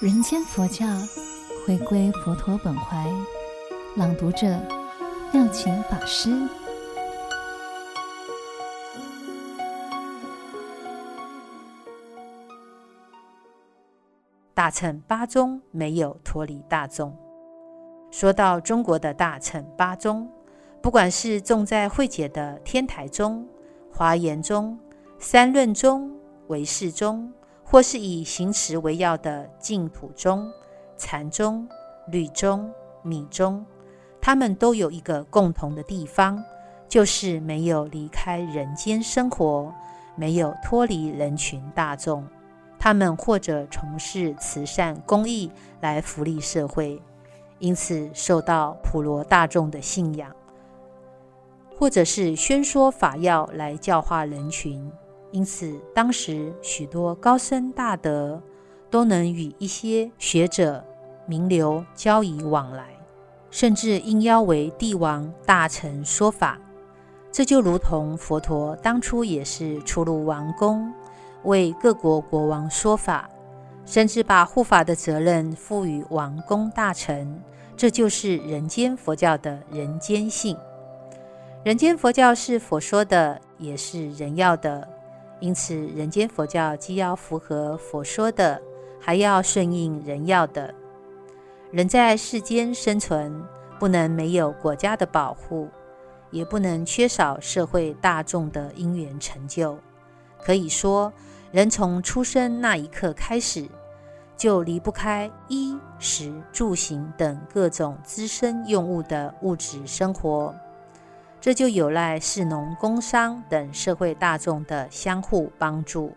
人间佛教，回归佛陀本怀，朗读者妙晴法师。大乘八宗没有脱离大众。说到中国的大乘八宗，不管是重在慧解的天台宗、华严宗、三论宗、唯识宗。或是以行持为要的净土宗、禅宗、律宗、密宗，他们都有一个共同的地方，就是没有离开人间生活，没有脱离人群大众。他们或者从事慈善公益来福利社会，因此受到普罗大众的信仰；或者是宣说法要来教化人群。因此，当时许多高僧大德都能与一些学者名流交以往来，甚至应邀为帝王大臣说法。这就如同佛陀当初也是出入王宫，为各国国王说法，甚至把护法的责任赋予王公大臣。这就是人间佛教的人间性。人间佛教是佛说的，也是人要的。因此，人间佛教既要符合佛说的，还要顺应人要的。人在世间生存，不能没有国家的保护，也不能缺少社会大众的因缘成就。可以说，人从出生那一刻开始，就离不开衣食住行等各种资生用物的物质生活。这就有赖士农工商等社会大众的相互帮助。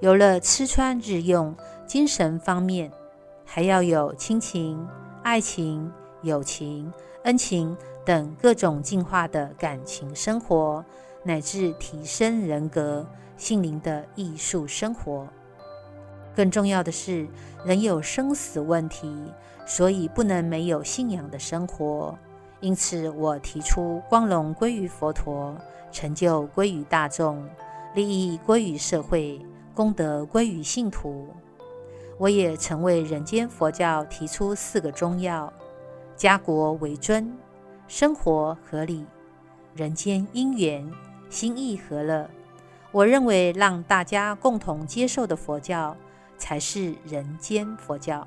有了吃穿日用，精神方面还要有亲情、爱情、友情、恩情等各种进化的感情生活，乃至提升人格、心灵的艺术生活。更重要的是，人有生死问题，所以不能没有信仰的生活。因此，我提出光荣归于佛陀，成就归于大众，利益归于社会，功德归于信徒。我也曾为人间佛教提出四个中要：家国为尊，生活合理，人间因缘，心意和乐。我认为，让大家共同接受的佛教，才是人间佛教。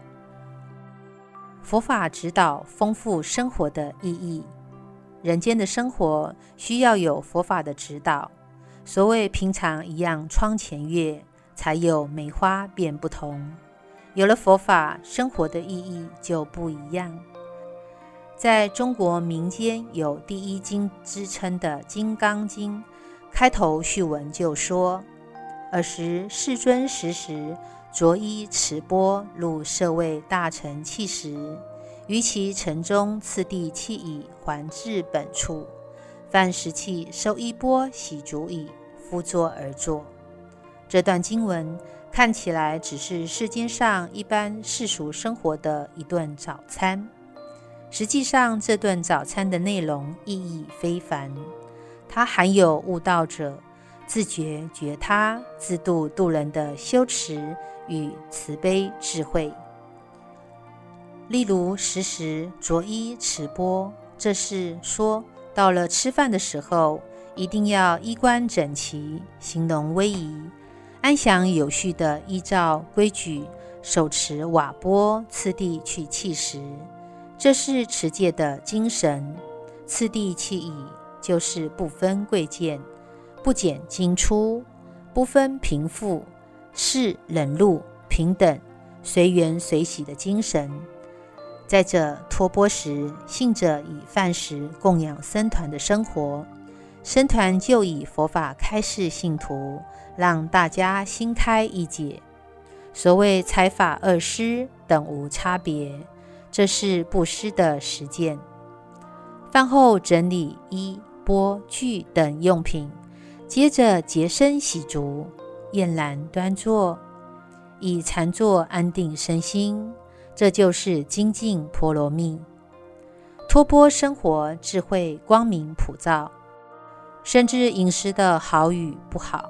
佛法指导丰富生活的意义，人间的生活需要有佛法的指导。所谓平常一样窗前月，才有梅花便不同。有了佛法，生活的意义就不一样。在中国民间有第一经之称的《金刚经》，开头序文就说：“尔时世尊时时。”着衣持钵入舍卫大城弃食，于其城中次第弃以，还至本处。饭食訖，收衣钵，洗足已，复坐而坐。这段经文看起来只是世间上一般世俗生活的一顿早餐，实际上这顿早餐的内容意义非凡，它含有悟道者自觉觉他、自度度人的修持。与慈悲智慧，例如时时着衣持钵，这是说到了吃饭的时候，一定要衣冠整齐，形容威仪，安详有序地依照规矩手持瓦钵，次第去弃食，这是持戒的精神。次第弃已，就是不分贵贱，不拣精粗，不分贫富。是忍辱平等、随缘随喜的精神。再者，托钵时，信者以饭食供养僧团的生活，僧团就以佛法开示信徒，让大家心开意解。所谓财法二施等无差别，这是布施的实践。饭后整理衣钵具等用品，接着洁身洗足。俨然端坐，以禅坐安定身心，这就是精进波罗蜜。托钵生活，智慧光明普照。甚至饮食的好与不好，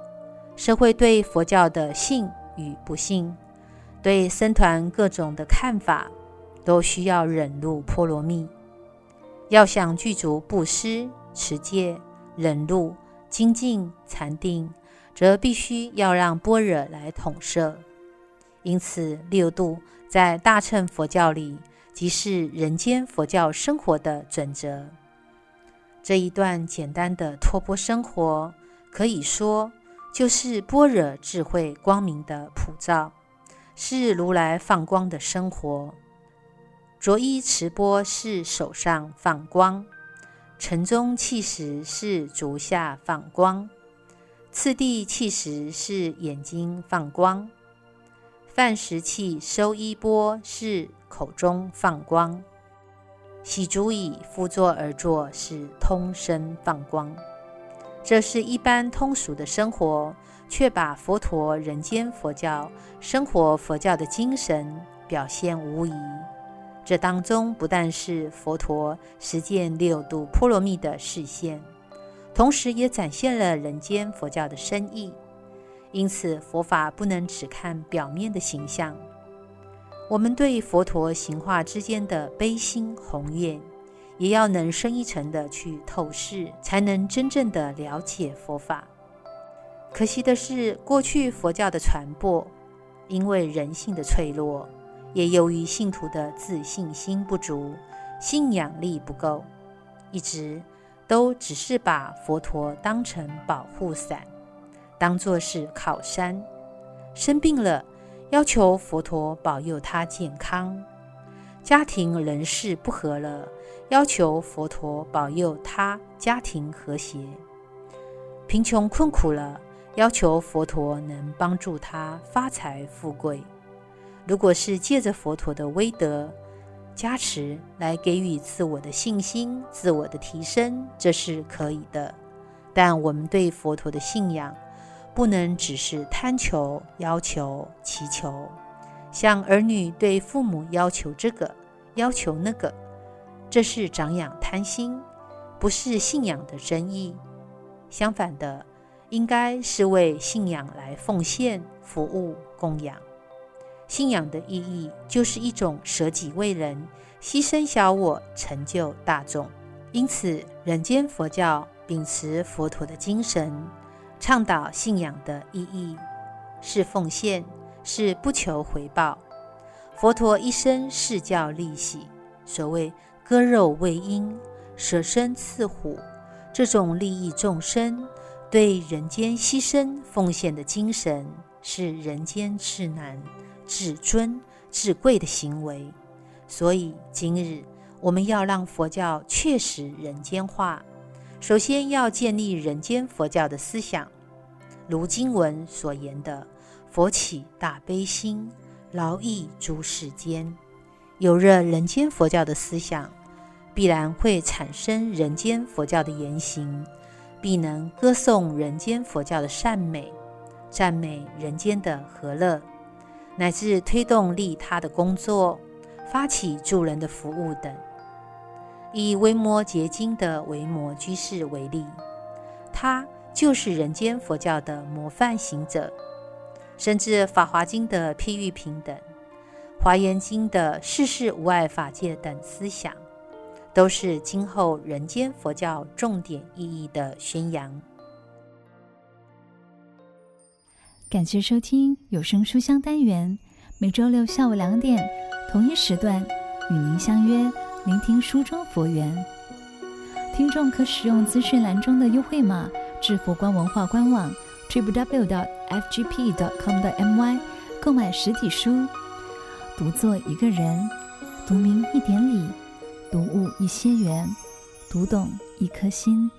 社会对佛教的信与不信，对僧团各种的看法，都需要忍辱波罗蜜。要想具足布施、持戒、忍辱、精进、禅定，则必须要让般若来统摄。因此，六度在大乘佛教里，即是人间佛教生活的准则。这一段简单的托钵生活，可以说就是般若智慧光明的普照，是如来放光的生活。着衣持钵是手上放光，晨钟弃食是足下放光，次第弃时是眼睛放光，饭食器收衣钵是口中放光，洗足以趺坐而坐是通身放光。这是一般通俗的生活，却把佛陀人间佛教生活佛教的精神表现无疑。这当中不但是佛陀实践六度波罗蜜的示现，同时也展现了人间佛教的深意。因此，佛法不能只看表面的形象。我们对佛陀行化之间的悲心宏愿，也要能深一层的去透视，才能真正的了解佛法。可惜的是，过去佛教的传播，因为人性的脆弱。也由于信徒的自信心不足，信仰力不够，一直都只是把佛陀当成保护伞，当作是靠山。生病了，要求佛陀保佑他健康；家庭人事不和了，要求佛陀保佑他家庭和谐；贫穷困苦了，要求佛陀能帮助他发财富贵。如果是借着佛陀的威德加持来给予自我的信心、自我的提升，这是可以的。但我们对佛陀的信仰，不能只是贪求、要求、祈求，像儿女对父母要求这个、要求那个，这是长养贪心，不是信仰的真意。相反的，应该是为信仰来奉献、服务、供养。信仰的意义就是一种舍己为人，牺牲小我，成就大众。因此，人间佛教秉持佛陀的精神，倡导信仰的意义是奉献，是不求回报。佛陀一生是教利喜，所谓割肉喂鹰，舍身饲虎，这种利益众生、对人间牺牲奉献的精神，是人间至难。至尊至贵的行为，所以今日我们要让佛教确实人间化，首先要建立人间佛教的思想，如经文所言的“佛起大悲心，劳役诸世间”。有了人间佛教的思想，必然会产生人间佛教的言行，必能歌颂人间佛教的善美，赞美人间的和乐。乃至推动利他的工作，发起助人的服务等。以维摩詰经的维摩居士为例，他就是人间佛教的模范行者。甚至法华经的譬喻平等，华严经的世事无碍法界等思想，都是今后人间佛教重点意义的宣扬。感谢收听有声书香单元，每周六下午两点同一时段与您相约，聆听书中佛缘。听众可使用资讯栏中的优惠码至佛光文化官网 www.fgp.com.my 购买实体书。读作一个人，读明一点理，读悟一些缘，读懂一颗心。